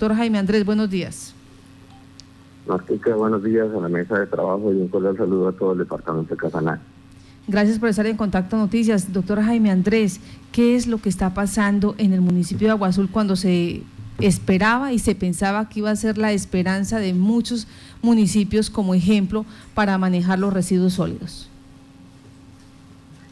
Doctor Jaime Andrés, buenos días. Martica, buenos días a la mesa de trabajo y un cordial saludo a todo el departamento de Casanare. Gracias por estar en Contacto Noticias. Doctor Jaime Andrés, ¿qué es lo que está pasando en el municipio de Aguazul cuando se esperaba y se pensaba que iba a ser la esperanza de muchos municipios como ejemplo para manejar los residuos sólidos?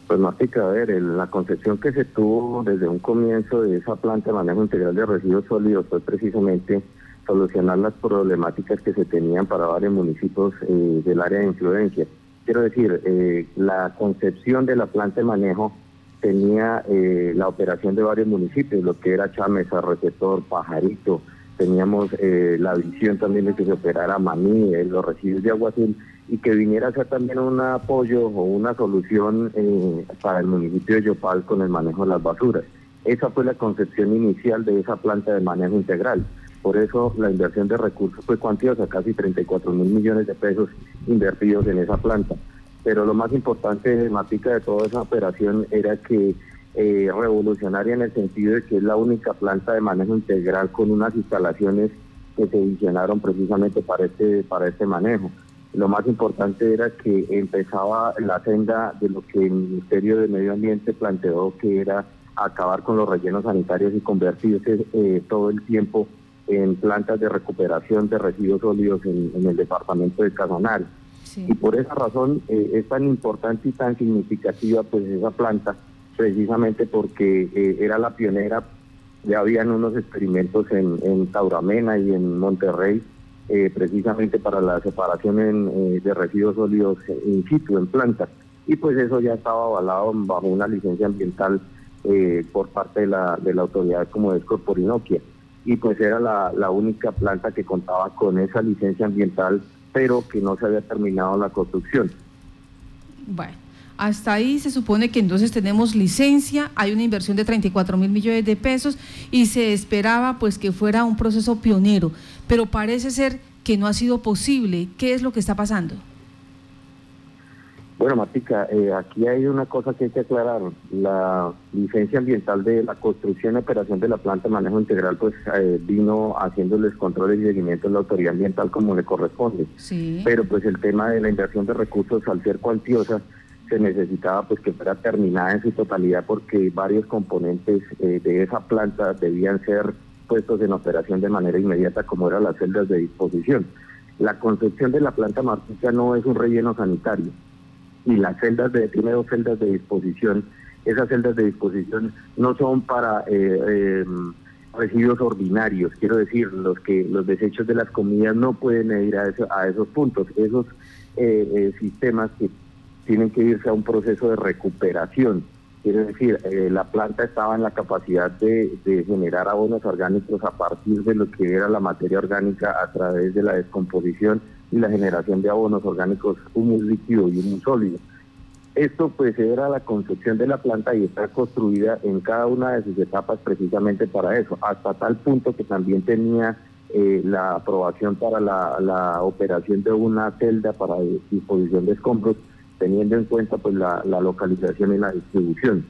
Pues Martica, a ver, la concepción que se tuvo desde un comienzo de esa planta de manejo integral de residuos sólidos fue precisamente solucionar las problemáticas que se tenían para varios municipios eh, del área de influencia. Quiero decir, eh, la concepción de la planta de manejo tenía eh, la operación de varios municipios, lo que era Chamesa, Receptor, Pajarito, teníamos la visión también de que se operara Maní, los residuos de agua azul, y que viniera a ser también un apoyo o una solución para el municipio de Yopal con el manejo de las basuras. Esa fue la concepción inicial de esa planta de manejo integral. Por eso la inversión de recursos fue cuantiosa, casi 34 mil millones de pesos invertidos en esa planta. Pero lo más importante, Matica, de toda esa operación era que eh, revolucionaria en el sentido de que es la única planta de manejo integral con unas instalaciones que se diseñaron precisamente para este, para este manejo. Lo más importante era que empezaba la senda de lo que el Ministerio de Medio Ambiente planteó que era acabar con los rellenos sanitarios y convertirse eh, todo el tiempo en plantas de recuperación de residuos sólidos en, el departamento de Casanare. Y por esa razón eh, es tan importante y tan significativa pues esa planta, precisamente porque eh, era la pionera, ya habían unos experimentos en, en Tauramena y en Monterrey, eh, precisamente para la separación de residuos sólidos in situ, en planta. Y pues eso ya estaba avalado bajo una licencia ambiental por parte de la, de la autoridad como es Corporinoquia y pues era la, única planta que contaba con esa licencia ambiental, pero que no se había terminado la construcción. Bueno. Hasta ahí se supone que entonces tenemos licencia, hay una inversión de 34 mil millones de pesos y se esperaba pues que fuera un proceso pionero, pero parece ser que no ha sido posible. ¿Qué es lo que está pasando? Bueno, Matica, eh, aquí hay una cosa que hay que aclarar. La licencia ambiental de la construcción y operación de la planta de manejo integral, pues eh, vino haciéndoles controles y seguimiento en la autoridad ambiental como le corresponde. Sí. Pero pues el tema de la inversión de recursos, al ser cuantiosa, se necesitaba pues que fuera terminada en su totalidad porque varios componentes eh, de esa planta debían ser puestos en operación de manera inmediata, como eran las celdas de disposición. La concepción de la planta Martica no es un relleno sanitario y las celdas de, tiene dos celdas de disposición. Esas celdas de disposición no son para eh, em, residuos ordinarios, quiero decir, los que los desechos de las comidas no pueden ir a, a esos puntos. Esos eh, eh, sistemas que tienen que irse a un proceso de recuperación. Quiero decir, la planta estaba en la capacidad de, generar abonos orgánicos a partir de lo que era la materia orgánica a través de la descomposición y la generación de abonos orgánicos humus líquido y humus sólido. Esto pues era la concepción de la planta y está construida en cada una de sus etapas precisamente para eso, hasta tal punto que también tenía eh, la aprobación para la, operación de una celda para disposición de escombros, teniendo en cuenta pues la, localización y la distribución.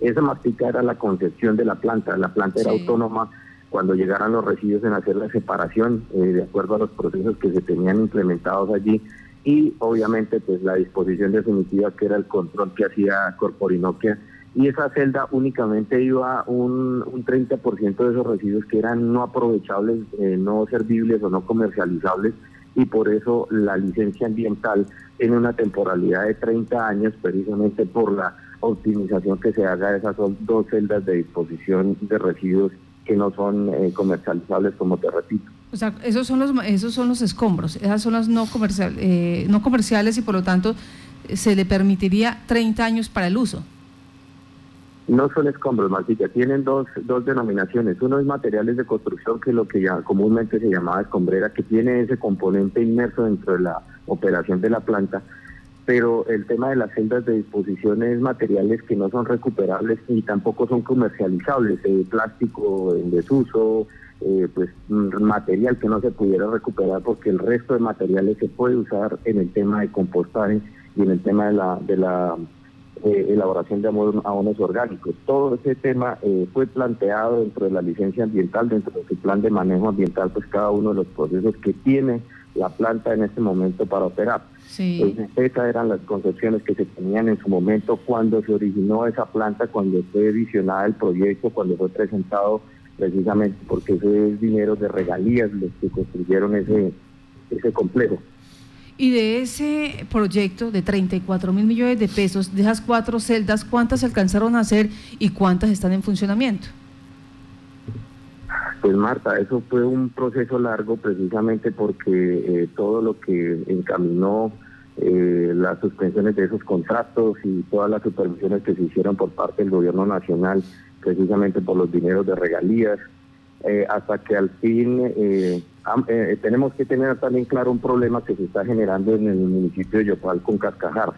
Esa mastica era la concepción de la planta, la planta era autónoma. Cuando llegaran los residuos en hacer la separación eh, de acuerdo a los procesos que se tenían implementados allí y obviamente pues la disposición definitiva que era el control que hacía Corporinoquia. Y esa celda únicamente iba un, un 30% de esos residuos que eran no aprovechables, eh, no servibles o no comercializables y por eso la licencia ambiental tiene una temporalidad de 30 años precisamente por la optimización que se haga de esas dos celdas de disposición de residuos que no son eh, comercializables, como te repito. O sea, esos son los, esos son los escombros, esas son las no, comercial, eh, no comerciales y por lo tanto se le permitiría 30 años para el uso. No son escombros, Martica, tienen dos, dos denominaciones. Uno es materiales de construcción, que es lo que ya comúnmente se llamaba escombrera, que tiene ese componente inmerso dentro de la operación de la planta, pero el tema de las celdas de disposición es materiales que no son recuperables y tampoco son comercializables, eh, plástico en desuso, eh, pues material que no se pudiera recuperar porque el resto de materiales se puede usar en el tema de compostaje y en el tema de la, de la eh, elaboración de abonos orgánicos. Todo ese tema eh, fue planteado dentro de la licencia ambiental, dentro de su plan de manejo ambiental, pues cada uno de los procesos que tiene la planta en este momento para operar. Sí. esas eran las concepciones que se tenían en su momento cuando se originó esa planta, cuando fue visionada el proyecto, cuando fue presentado precisamente porque ese es dinero de regalías los que construyeron ese, ese complejo. Y de ese proyecto de 34 mil millones de pesos, de esas cuatro celdas, ¿cuántas alcanzaron a hacer y cuántas están en funcionamiento? Pues Marta, eso fue un proceso largo precisamente porque eh, todo lo que encaminó eh, las suspensiones de esos contratos y todas las supervisiones que se hicieron por parte del gobierno nacional, precisamente por los dineros de regalías, eh, hasta que al fin eh, eh, tenemos que tener también claro un problema que se está generando en el municipio de Yopal con Cascajar.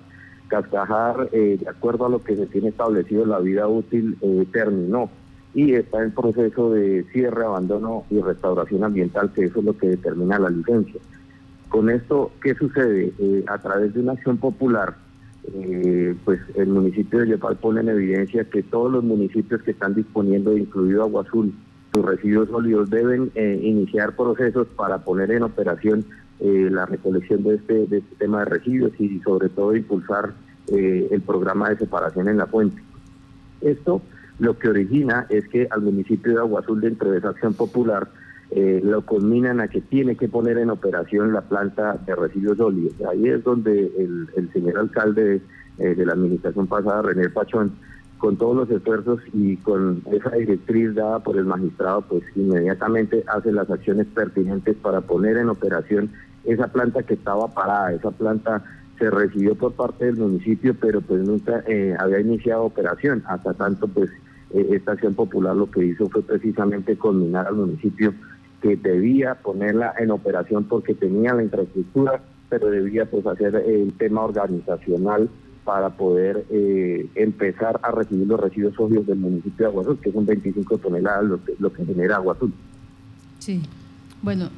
Cascajar, de acuerdo a lo que se tiene establecido, la vida útil terminó y está en proceso de cierre, abandono y restauración ambiental, que eso es lo que determina la licencia. Con esto, ¿qué sucede? a través de una acción popular, pues el municipio de Yopal pone en evidencia que todos los municipios que están disponiendo, incluido Agua Azul, sus residuos sólidos deben eh, iniciar procesos para poner en operación eh, la recolección de este, de este tema de residuos y sobre todo impulsar eh, el programa de separación en la fuente. Esto lo que origina es que al municipio de Agua Azul dentro de esa acción popular lo culminan a que tiene que poner en operación la planta de residuos sólidos. Ahí es donde el, el señor alcalde de la administración pasada, René Pachón, con todos los esfuerzos y con esa directriz dada por el magistrado, pues inmediatamente hace las acciones pertinentes para poner en operación esa planta que estaba parada. Esa planta se recibió por parte del municipio, pero pues nunca eh, había iniciado operación. Hasta tanto, pues eh, esta acción popular lo que hizo fue precisamente culminar al municipio que debía ponerla en operación porque tenía la infraestructura, pero debía pues hacer el tema organizacional para poder eh, empezar a recibir los residuos sólidos del municipio de Aguazul, que son 25 toneladas lo que, lo que genera Aguazul. Sí, bueno.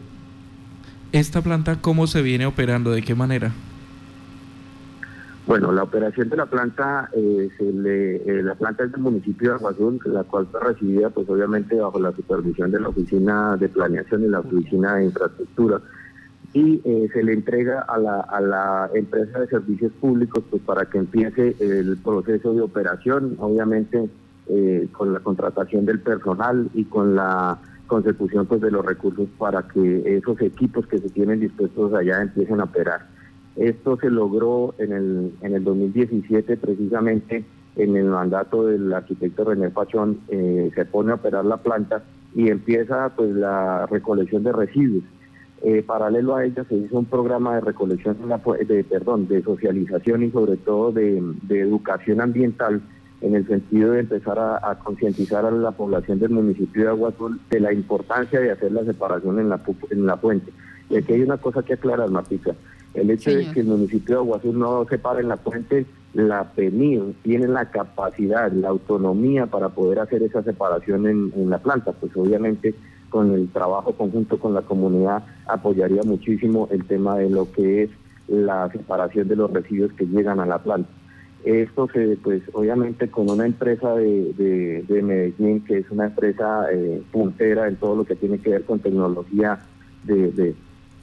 ¿Esta planta cómo se viene operando? ¿De qué manera? Bueno, la operación de la planta, eh, se le, eh, la planta es del municipio de Aguazul, la cual fue recibida pues obviamente bajo la supervisión de la Oficina de Planeación y la Oficina de Infraestructura y eh, se le entrega a la, a la empresa de servicios públicos pues para que empiece el proceso de operación, obviamente eh, con la contratación del personal y con la consecución pues de los recursos para que esos equipos que se tienen dispuestos allá empiecen a operar. Esto se logró en el, en el 2017 precisamente en el mandato del arquitecto René Pachón, eh, se pone a operar la planta y empieza pues la recolección de residuos eh, paralelo a ella se hizo un programa de recolección, de, perdón, de socialización y sobre todo de, educación ambiental en el sentido de empezar a, concientizar a la población del municipio de Agua Azul de la importancia de hacer la separación en la, en la fuente. Y aquí hay una cosa que aclarar, Matica. El hecho de que el municipio de Agua Azul no separe en la fuente, la PENIR tiene la capacidad, la autonomía para poder hacer esa separación en, en la planta. Pues obviamente con el trabajo conjunto con la comunidad apoyaría muchísimo el tema de lo que es la separación de los residuos que llegan a la planta. Esto se, pues obviamente con una empresa de, de, Medellín, que es una empresa eh, puntera en todo lo que tiene que ver con tecnología de, de,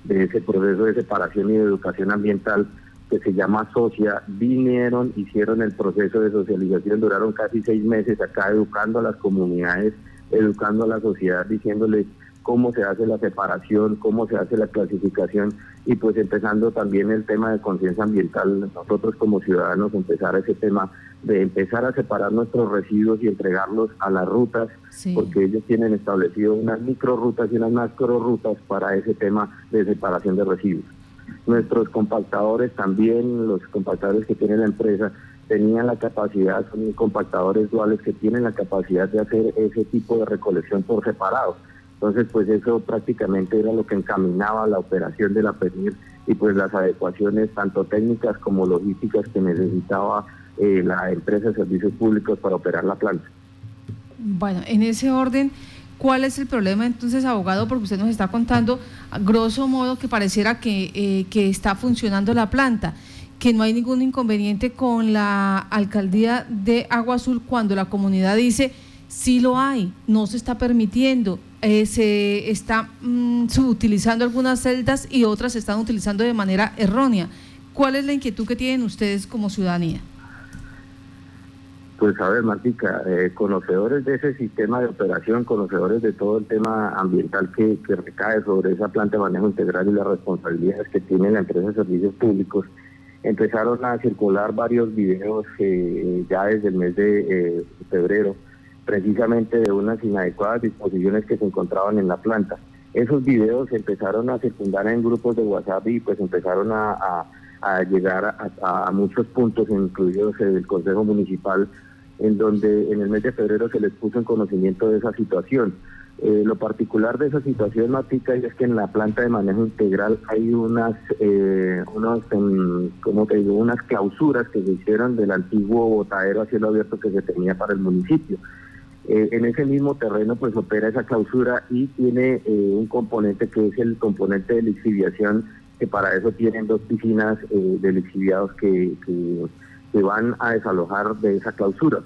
de ese proceso de separación y de educación ambiental, que se llama Socia, vinieron, hicieron el proceso de socialización, duraron casi seis meses acá educando a las comunidades educando a la sociedad, diciéndoles cómo se hace la separación, cómo se hace la clasificación y pues empezando también el tema de conciencia ambiental, nosotros como ciudadanos empezar ese tema de empezar a separar nuestros residuos y entregarlos a las rutas, porque ellos tienen establecido unas micro rutas y unas macro rutas para ese tema de separación de residuos. Nuestros compactadores también, los compactadores que tiene la empresa, tenían la capacidad, son compactadores duales que tienen la capacidad de hacer ese tipo de recolección por separado. Entonces, pues eso prácticamente era lo que encaminaba la operación de la PENIR y pues las adecuaciones tanto técnicas como logísticas que necesitaba eh, la empresa de servicios públicos para operar la planta. Bueno, en ese orden, ¿cuál es el problema entonces, abogado? Porque usted nos está contando, a grosso modo, que pareciera que, eh, que está funcionando la planta que no hay ningún inconveniente con la alcaldía de Agua Azul cuando la comunidad dice sí lo hay, no se está permitiendo, eh, se está mm, subutilizando algunas celdas y otras se están utilizando de manera errónea. ¿Cuál es la inquietud que tienen ustedes como ciudadanía? Pues a ver, Martica, eh, conocedores de ese sistema de operación, conocedores de todo el tema ambiental que, recae sobre esa planta de manejo integral y las responsabilidades que tiene la empresa de servicios públicos, empezaron a circular varios videos eh, ya desde el mes de eh, febrero, precisamente de unas inadecuadas disposiciones que se encontraban en la planta. Esos videos empezaron a circundar en grupos de WhatsApp y pues empezaron a, llegar a, a, muchos puntos, incluidos el Consejo Municipal, en donde en el mes de febrero se les puso en conocimiento de esa situación. Eh, lo particular de esa situación, Matica, es que en la planta de manejo integral hay unas, eh, unos, como te digo, unas clausuras que se hicieron del antiguo botadero a cielo abierto que se tenía para el municipio. Eh, en ese mismo terreno pues opera esa clausura y tiene un componente que es el componente de lixiviación, que para eso tienen dos piscinas de lixiviados que, que van a desalojar de esa clausura.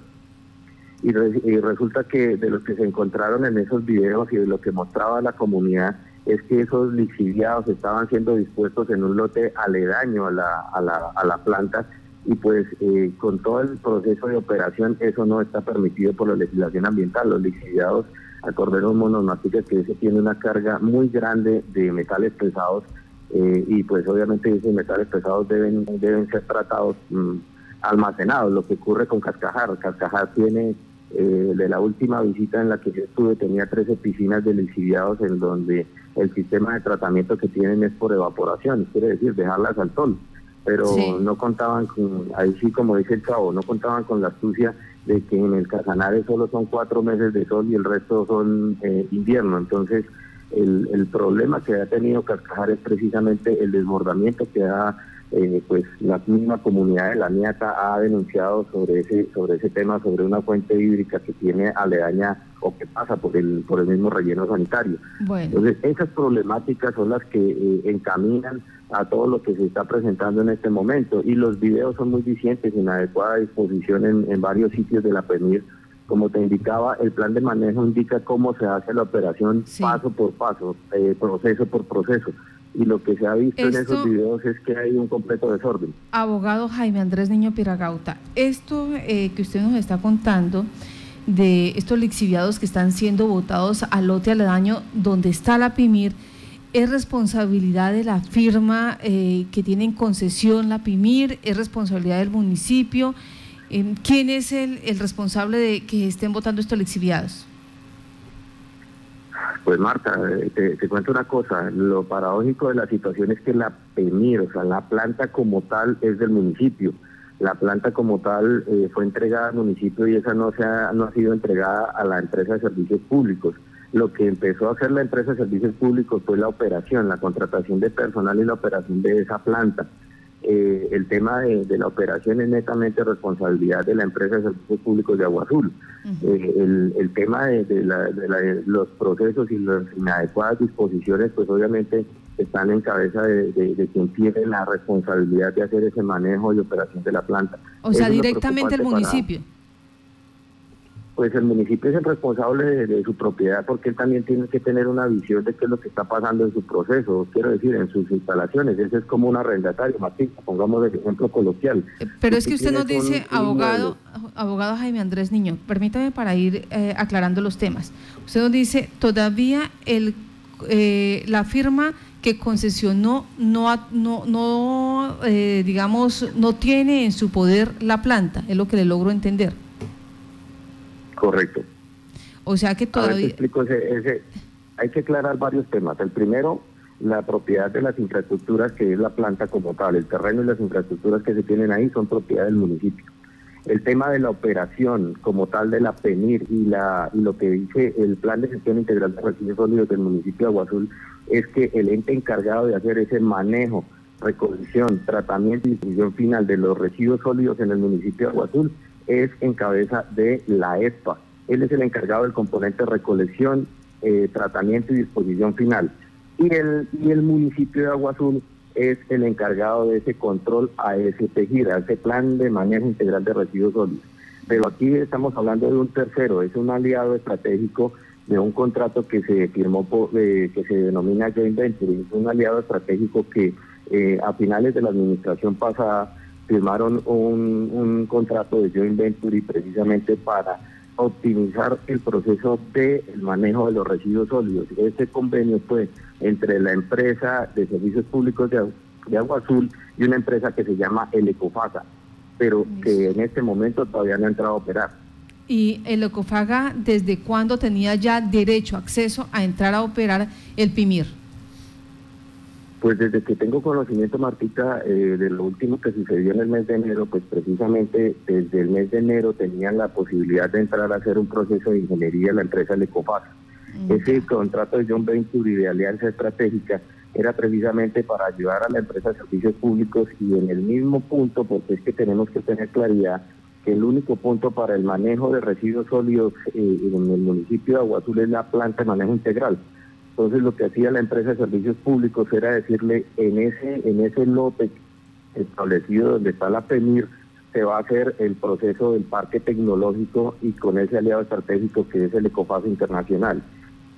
Y, resulta que de lo que se encontraron en esos videos y de lo que mostraba la comunidad es que esos lixiviados estaban siendo dispuestos en un lote aledaño a la, a la, a la planta y pues eh, con todo el proceso de operación eso no está permitido por la legislación ambiental. Los lixiviados, acordemos monomáticas que ese tiene una carga muy grande de metales pesados eh, y pues obviamente esos metales pesados deben, deben ser tratados. Mm, almacenados, lo que ocurre con Cascajar. Cascajar tiene, eh, de la última visita en la que yo estuve, tenía 13 piscinas de lixiviados en donde el sistema de tratamiento que tienen es por evaporación, quiere decir dejarlas al sol. Pero no contaban con, ahí sí como dice el chavo, no contaban con la astucia de que en el Casanare solo son cuatro meses de sol y el resto son eh, invierno. Entonces, el, el problema que ha tenido Cascajar es precisamente el desbordamiento que ha eh, pues la misma comunidad de la Niata ha denunciado sobre ese sobre ese tema, sobre una fuente hídrica que tiene aledaña o que pasa por el por el mismo relleno sanitario. Entonces, esas problemáticas son las que eh, encaminan a todo lo que se está presentando en este momento y los videos son muy vicientes, en adecuada disposición en, varios sitios de la PENIR. Como te indicaba, el plan de manejo indica cómo se hace la operación paso por paso, eh, proceso por proceso y lo que se ha visto en esos videos es que hay un completo desorden. Abogado Jaime Andrés Niño Piragauta, esto eh, que usted nos está contando de estos lixiviados que están siendo votados al lote aledaño donde está la PIMIR, ¿es responsabilidad de la firma eh, que tiene en concesión la PIMIR? ¿Es responsabilidad del municipio? Eh, ¿Quién es el, el responsable de que estén votando estos lixiviados? Pues Marta, eh, te, cuento una cosa, lo paradójico de la situación es que la PEMIR, o sea, la planta como tal es del municipio. La planta como tal eh, fue entregada al municipio y esa no, se ha, no ha sido entregada a la empresa de servicios públicos. Lo que empezó a hacer la empresa de servicios públicos fue la operación, la contratación de personal y la operación de esa planta. Eh, el tema de, la operación es netamente responsabilidad de la empresa de servicios públicos de Agua Azul. Eh, el, tema de, los procesos y las inadecuadas disposiciones, pues obviamente están en cabeza de, quien tiene la responsabilidad de hacer ese manejo y operación de la planta. O sea, directamente el municipio pues el municipio es el responsable de, su propiedad porque él también tiene que tener una visión de qué es lo que está pasando en su proceso, quiero decir, en sus instalaciones. Ese es como un arrendatario, Martín, pongamos de ejemplo coloquial. Eh, pero es que usted nos dice, abogado, abogado Jaime Andrés Niño, permítame para ir eh, aclarando los temas. Usted nos dice, todavía el, eh, la firma que concesionó no, no, no digamos, no tiene en su poder la planta, es lo que le logro entender. Correcto. O sea que todavía... explico ese, hay que aclarar varios temas. El primero, la propiedad de las infraestructuras, que es la planta como tal. El terreno y las infraestructuras que se tienen ahí son propiedad del municipio. El tema de la operación como tal de la PENIR y, la, y lo que dice el Plan de Gestión Integral de Residuos Sólidos del municipio de Agua Azul es que el ente encargado de hacer ese manejo, recolección, tratamiento y distribución final de los residuos sólidos en el municipio de Agua Azul es en cabeza de la ESPA. Él es el encargado del componente recolección, eh, tratamiento y disposición final. Y el, y el municipio de Agua Azul es el encargado de ese control ASP Gira, ese plan de manejo integral de residuos sólidos. Pero aquí estamos hablando de un tercero, es un aliado estratégico de un contrato que se firmó, por, eh, que se denomina joint venture, es un aliado estratégico que eh, a finales de la administración pasada firmaron un, un contrato de joint venture y precisamente para optimizar el proceso de el manejo de los residuos sólidos. Este convenio fue entre la empresa de servicios públicos de, de Agua Azul y una empresa que se llama El Ecofasa, pero que en este momento todavía no ha entrado a operar. ¿Y el Ecofaga desde cuándo tenía ya derecho, acceso a entrar a operar el PIMIR? Pues desde que tengo conocimiento, Martica, eh, de lo último que sucedió en el mes de enero, pues precisamente desde el mes de enero tenían la posibilidad de entrar a hacer un proceso de ingeniería en la empresa Lecofaz. Mm. Ese contrato de John Venture y de Alianza Estratégica era precisamente para ayudar a la empresa de servicios públicos y en el mismo punto, porque es que tenemos que tener claridad que el único punto para el manejo de residuos sólidos eh, en el municipio de Agua Azul es la planta de manejo integral. Entonces lo que hacía la empresa de servicios públicos era decirle en ese en ese lote establecido donde está la PEMIR se va a hacer el proceso del parque tecnológico y con ese aliado estratégico que es el Ecofaz Internacional.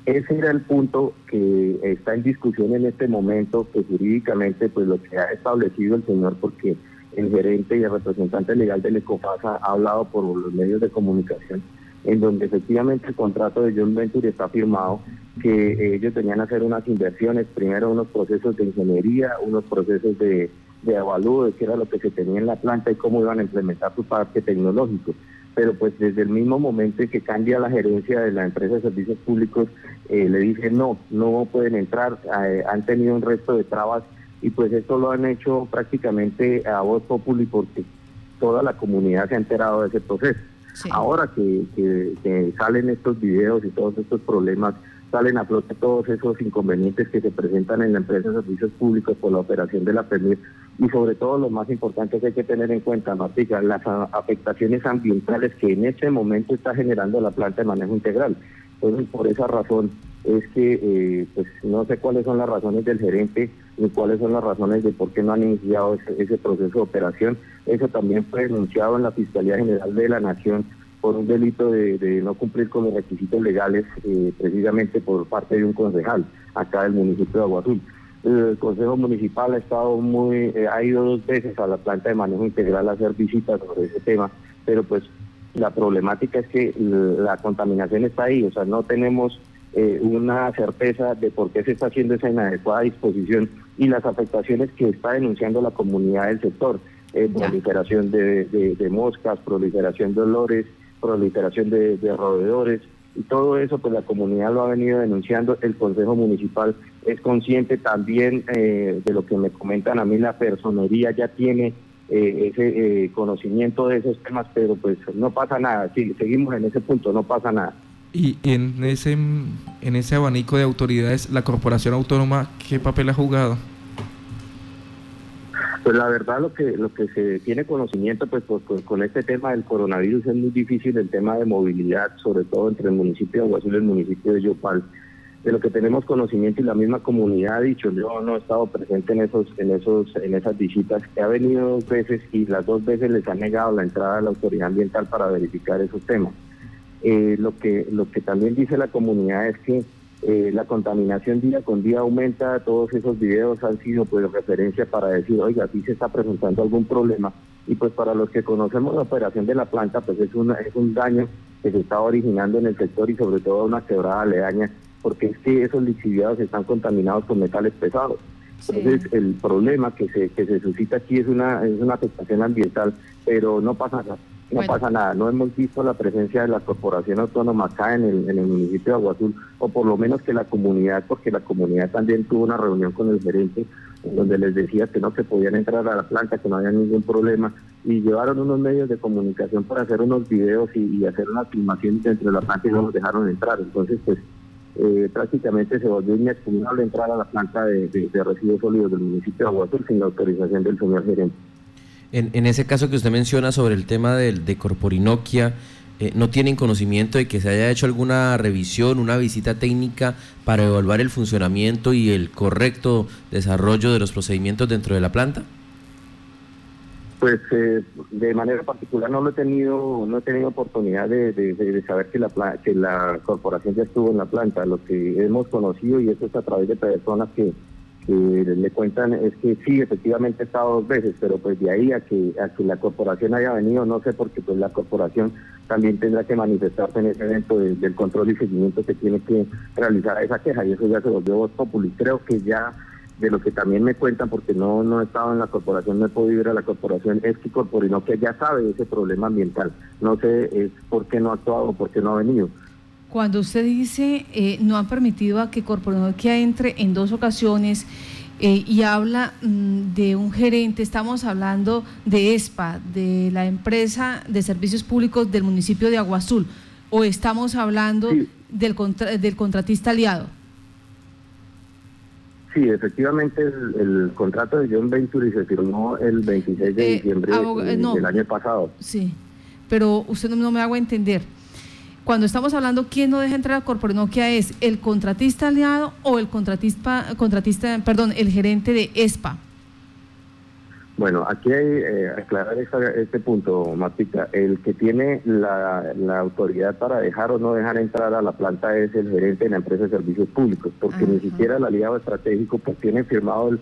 Ese era el punto que está en discusión en este momento, que jurídicamente pues lo que ha establecido el señor, porque el gerente y el representante legal del Ecofaz ha hablado por los medios de comunicación, en donde efectivamente el contrato de John Venture está firmado, que ellos tenían que hacer unas inversiones, primero unos procesos de ingeniería, unos procesos de, de avalúo de qué era lo que se tenía en la planta y cómo iban a implementar su parque tecnológico. Pero pues desde el mismo momento en que cambia la gerencia de la empresa de servicios públicos, eh, le dicen no, no pueden entrar, eh, han tenido un resto de trabas y pues esto lo han hecho prácticamente a voz populi porque toda la comunidad se ha enterado de ese proceso. Ahora que, que, salen estos videos y todos estos problemas, salen a flote todos esos inconvenientes que se presentan en la empresa de servicios públicos por la operación de la PEMIR y sobre todo lo más importante que hay que tener en cuenta, Martica, las afectaciones ambientales que en este momento está generando la planta de manejo integral. Entonces, por esa razón es que eh, pues no sé cuáles son las razones del gerente ni cuáles son las razones de por qué no han iniciado ese, proceso de operación. Eso también fue denunciado en la Fiscalía General de la Nación por un delito de, no cumplir con los requisitos legales, eh, precisamente por parte de un concejal acá del municipio de Agua Azul. El Consejo Municipal ha estado muy, eh, ha ido dos veces a la planta de manejo integral a hacer visitas sobre ese tema, pero pues la problemática es que la contaminación está ahí, o sea, no tenemos eh, una certeza de por qué se está haciendo esa inadecuada disposición y las afectaciones que está denunciando la comunidad del sector. Eh, proliferación de, moscas, proliferación de olores, proliferación de, roedores, y todo eso pues la comunidad lo ha venido denunciando, el Consejo Municipal es consciente también eh, de lo que me comentan a mí, la personería ya tiene eh, ese conocimiento de esos temas, pero pues no pasa nada, sí, seguimos en ese punto, no pasa nada. Y en ese, en ese abanico de autoridades, la Corporación Autónoma, ¿qué papel ha jugado? Pues la verdad lo que lo que se tiene conocimiento pues, con este tema del coronavirus es muy difícil el tema de movilidad, sobre todo entre el municipio de Aguazul y el municipio de Yopal. De lo que tenemos conocimiento y la misma comunidad ha dicho, yo no he estado presente en esos en esos en esas visitas, que ha venido dos veces y las dos veces les han negado la entrada a la autoridad ambiental para verificar esos temas. Eh, lo que lo que también dice la comunidad es que eh, la contaminación día con día aumenta, todos esos videos han sido pues referencia para decir, oiga, aquí se está presentando algún problema y pues para los que conocemos la operación de la planta, pues es, una, es un daño que se está originando en el sector y sobre todo una quebrada aledaña, porque es que esos lixiviados están contaminados con metales pesados. Entonces el problema que se, que se suscita aquí es una, es una afectación ambiental, pero no pasa nada. No pasa nada, no hemos visto la presencia de la corporación autónoma acá en el, en el municipio de Agua Azul, o por lo menos que la comunidad, porque la comunidad también tuvo una reunión con el gerente, en donde les decía que no se podían entrar a la planta, que no había ningún problema, y llevaron unos medios de comunicación para hacer unos videos y, hacer una filmación dentro de la planta y no nos dejaron entrar. Entonces, pues eh, prácticamente se volvió inexpugnable entrar a la planta de, residuos sólidos del municipio de Agua Azul sin la autorización del señor gerente. En, ese caso que usted menciona sobre el tema de, de Corporinoquia, eh, no tienen conocimiento de que se haya hecho alguna revisión, una visita técnica para evaluar el funcionamiento y el correcto desarrollo de los procedimientos dentro de la planta? Pues eh, de manera particular no lo he tenido, no he tenido oportunidad de, saber que la que la corporación ya estuvo en la planta. Lo que hemos conocido y eso es a través de personas que, le cuentan es que sí, efectivamente he estado dos veces, pero pues de ahí a que a que la corporación haya venido no sé porque pues la corporación también tendrá que manifestarse en ese evento del control y seguimiento que tiene que realizar esa queja y eso ya se volvió voz popular. Creo que ya de lo que también me cuentan, porque no, no he estado en la corporación, no he podido ir a la corporación, es que que ya sabe ese problema ambiental. No sé es por qué no ha actuado, por qué no ha venido. Cuando usted dice eh, no ha permitido a que que entre en dos ocasiones eh, y habla mm, de un gerente, estamos hablando de ESPA, de la empresa de servicios públicos del municipio de Agua Azul, o estamos hablando del, del contratista aliado. Sí, efectivamente el, contrato de John Venturi se firmó el 26 de eh, diciembre eh, del año pasado. Sí, pero usted no, me hago entender. Cuando estamos hablando quién no deja entrar a Corporinoquia es el contratista aliado o el contratista, contratista, perdón, el gerente de ESPA. Bueno, aquí hay eh, aclarar este punto, Matita. El que tiene la, autoridad para dejar o no dejar entrar a la planta es el gerente de la empresa de servicios públicos, porque ni siquiera el aliado estratégico pues tiene firmado el,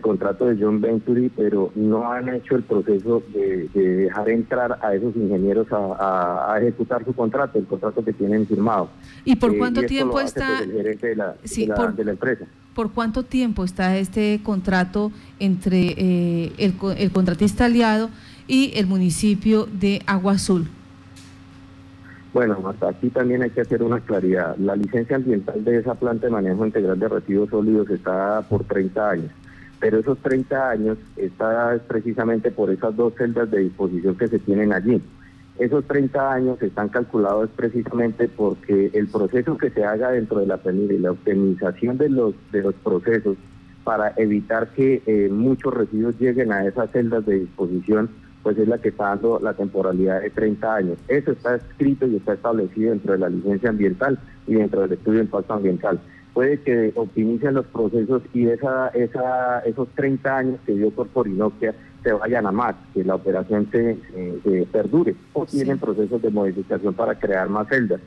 contrato de John Venturi, pero no han hecho el proceso de, dejar entrar a esos ingenieros a, ejecutar su contrato, el contrato que tienen firmado. ¿Y por eh, cuánto tiempo está? el gerente de la, de la empresa. ¿Por cuánto tiempo está este contrato entre eh, el, el, contratista aliado y el municipio de Agua Azul? Bueno, hasta aquí también hay que hacer una claridad. La licencia ambiental de esa planta de manejo integral de residuos sólidos está por 30 años, pero esos 30 años está precisamente por esas dos celdas de disposición que se tienen allí. Esos 30 años están calculados precisamente porque el proceso que se haga dentro de la PENIR y la optimización de los, de los procesos para evitar que eh, muchos residuos lleguen a esas celdas de disposición, pues es la que está dando la temporalidad de 30 años. Eso está escrito y está establecido dentro de la licencia ambiental y dentro del estudio de impacto ambiental. Puede que optimicen los procesos y esa, esa, esos 30 años que dio Corporinoquia se vayan a más, que la operación se, perdure o tienen procesos de modificación para crear más celdas.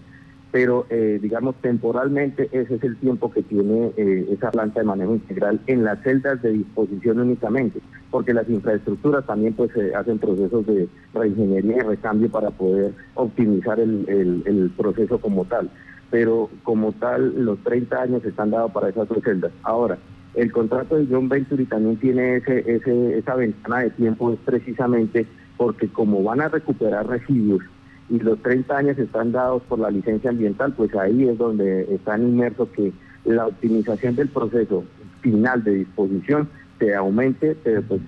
Pero, eh, digamos, temporalmente ese es el tiempo que tiene eh, esa planta de manejo integral en las celdas de disposición únicamente, porque las infraestructuras también pues hacen procesos de reingeniería y recambio para poder optimizar el, el proceso como tal. Pero como tal, los 30 años están dados para esas dos celdas. Ahora, el contrato de John Venturi también tiene ese, ese, esa ventana de tiempo es precisamente porque como van a recuperar residuos y los 30 años están dados por la licencia ambiental, pues ahí es donde están inmersos que la optimización del proceso final de disposición se aumente, pero pues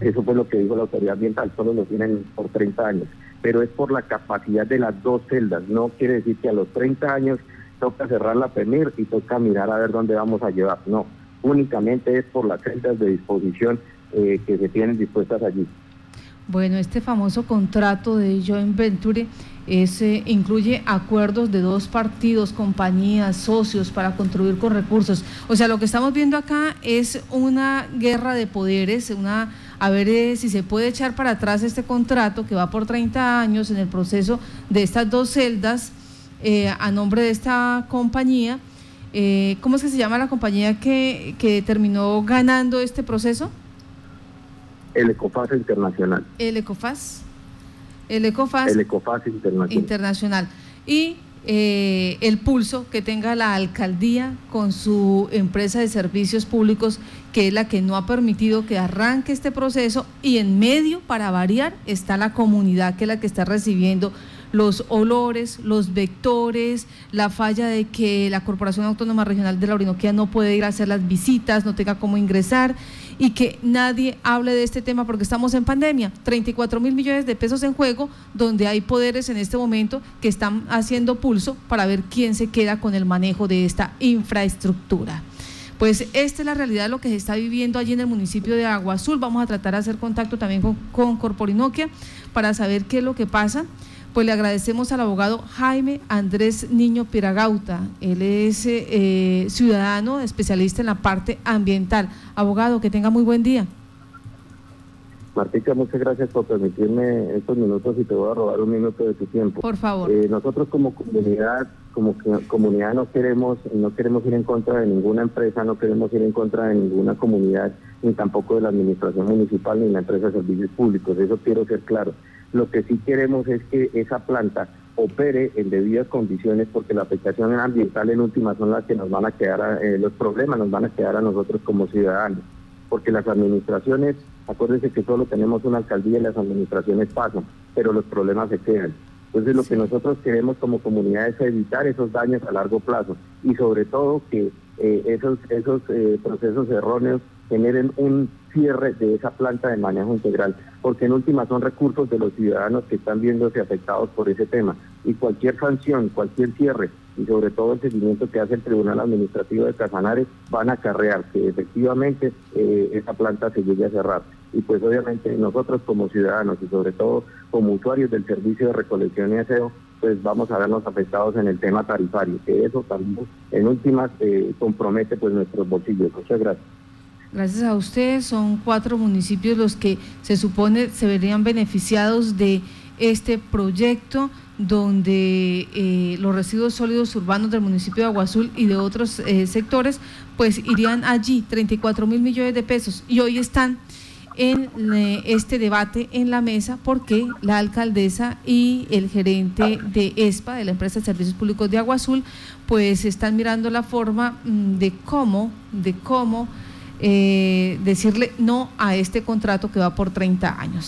eso fue lo que dijo la autoridad ambiental, solo lo tienen por 30 años, pero es por la capacidad de las dos celdas, no quiere decir que a los 30 años toca cerrar la PEMIR y toca mirar a ver dónde vamos a llevar, no, únicamente es por las celdas de disposición eh, que se tienen dispuestas allí. Bueno, este famoso contrato de joint venture ese incluye acuerdos de dos partidos, compañías, socios para contribuir con recursos. O sea, lo que estamos viendo acá es una guerra de poderes, una a ver eh, si se puede echar para atrás este contrato que va por 30 años en el proceso de estas dos celdas eh, a nombre de esta compañía eh, ¿Cómo es que se llama la compañía que, que terminó ganando este proceso? El Ecofaz Internacional. El Ecofaz. El Ecofaz, el Ecofaz Internacional. Internacional. Y eh, el pulso que tenga la alcaldía con su empresa de servicios públicos, que es la que no ha permitido que arranque este proceso, y en medio, para variar, está la comunidad, que es la que está recibiendo los olores, los vectores, la falla de que la Corporación Autónoma Regional de la Orinoquía no puede ir a hacer las visitas, no tenga cómo ingresar y que nadie hable de este tema porque estamos en pandemia. 34 mil millones de pesos en juego, donde hay poderes en este momento que están haciendo pulso para ver quién se queda con el manejo de esta infraestructura. Pues esta es la realidad de lo que se está viviendo allí en el municipio de Agua Azul. Vamos a tratar de hacer contacto también con, con Corporinoquia para saber qué es lo que pasa pues le agradecemos al abogado Jaime Andrés Niño Piragauta. Él es eh, ciudadano especialista en la parte ambiental. Abogado, que tenga muy buen día. Martica, muchas gracias por permitirme estos minutos y te voy a robar un minuto de tu tiempo. Por favor. Eh, nosotros como comunidad, como comunidad no queremos, no queremos ir en contra de ninguna empresa, no queremos ir en contra de ninguna comunidad, ni tampoco de la administración municipal ni la empresa de servicios públicos. Eso quiero ser claro. Lo que sí queremos es que esa planta opere en debidas condiciones porque la afectación ambiental en última son las que nos van a quedar, eh, los problemas nos van a quedar a nosotros como ciudadanos. Porque las administraciones, acuérdense que solo tenemos una alcaldía y las administraciones pasan, pero los problemas se quedan. Entonces lo que nosotros queremos como comunidad es evitar esos daños a largo plazo y sobre todo que eh, esos, esos eh, procesos erróneos generen un cierre de esa planta de manejo integral, porque en última son recursos de los ciudadanos que están viéndose afectados por ese tema. Y cualquier sanción, cualquier cierre y sobre todo el seguimiento que hace el Tribunal Administrativo de Casanares van a acarrear que efectivamente eh, esa planta se llegue a cerrar. Y pues obviamente nosotros como ciudadanos y sobre todo como usuarios del servicio de recolección y aseo, pues vamos a vernos afectados en el tema tarifario, que eso también en últimas eh, compromete pues nuestros bolsillos. Muchas gracias. Gracias a usted, son cuatro municipios los que se supone se verían beneficiados de este proyecto donde eh, los residuos sólidos urbanos del municipio de Aguazul y de otros eh, sectores pues irían allí 34 mil millones de pesos. Y hoy están en eh, este debate en la mesa porque la alcaldesa y el gerente de ESPA, de la empresa de servicios públicos de Agua Azul, pues están mirando la forma mm, de cómo, de cómo eh, decirle no a este contrato que va por 30 años.